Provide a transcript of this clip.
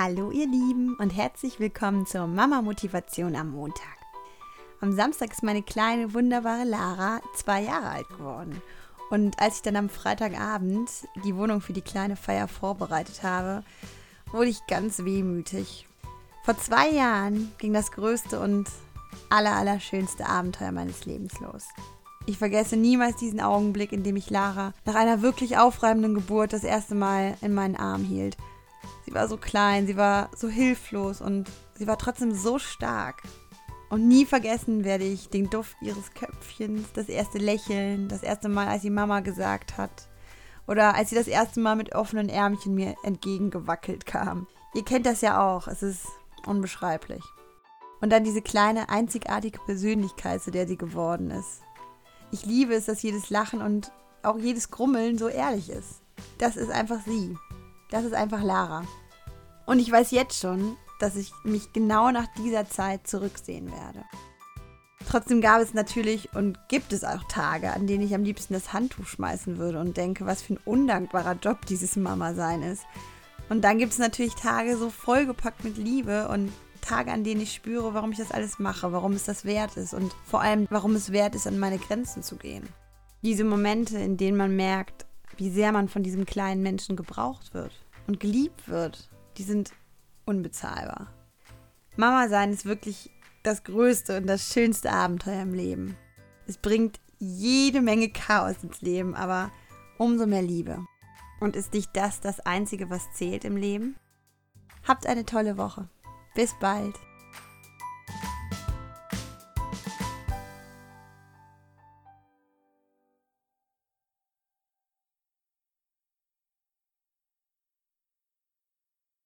Hallo ihr Lieben und herzlich willkommen zur Mama Motivation am Montag. Am Samstag ist meine kleine wunderbare Lara zwei Jahre alt geworden. Und als ich dann am Freitagabend die Wohnung für die kleine Feier vorbereitet habe, wurde ich ganz wehmütig. Vor zwei Jahren ging das größte und allerallerschönste Abenteuer meines Lebens los. Ich vergesse niemals diesen Augenblick, in dem ich Lara nach einer wirklich aufreibenden Geburt das erste Mal in meinen Arm hielt Sie war so klein, sie war so hilflos und sie war trotzdem so stark. Und nie vergessen werde ich den Duft ihres Köpfchens, das erste Lächeln, das erste Mal, als sie Mama gesagt hat. Oder als sie das erste Mal mit offenen Ärmchen mir entgegengewackelt kam. Ihr kennt das ja auch, es ist unbeschreiblich. Und dann diese kleine, einzigartige Persönlichkeit, zu der sie geworden ist. Ich liebe es, dass jedes Lachen und auch jedes Grummeln so ehrlich ist. Das ist einfach sie. Das ist einfach Lara. Und ich weiß jetzt schon, dass ich mich genau nach dieser Zeit zurücksehen werde. Trotzdem gab es natürlich und gibt es auch Tage, an denen ich am liebsten das Handtuch schmeißen würde und denke, was für ein undankbarer Job dieses Mama-Sein ist. Und dann gibt es natürlich Tage so vollgepackt mit Liebe und Tage, an denen ich spüre, warum ich das alles mache, warum es das wert ist und vor allem, warum es wert ist, an meine Grenzen zu gehen. Diese Momente, in denen man merkt, wie sehr man von diesem kleinen Menschen gebraucht wird und geliebt wird, die sind unbezahlbar. Mama sein ist wirklich das größte und das schönste Abenteuer im Leben. Es bringt jede Menge Chaos ins Leben, aber umso mehr Liebe. Und ist nicht das das Einzige, was zählt im Leben? Habt eine tolle Woche. Bis bald.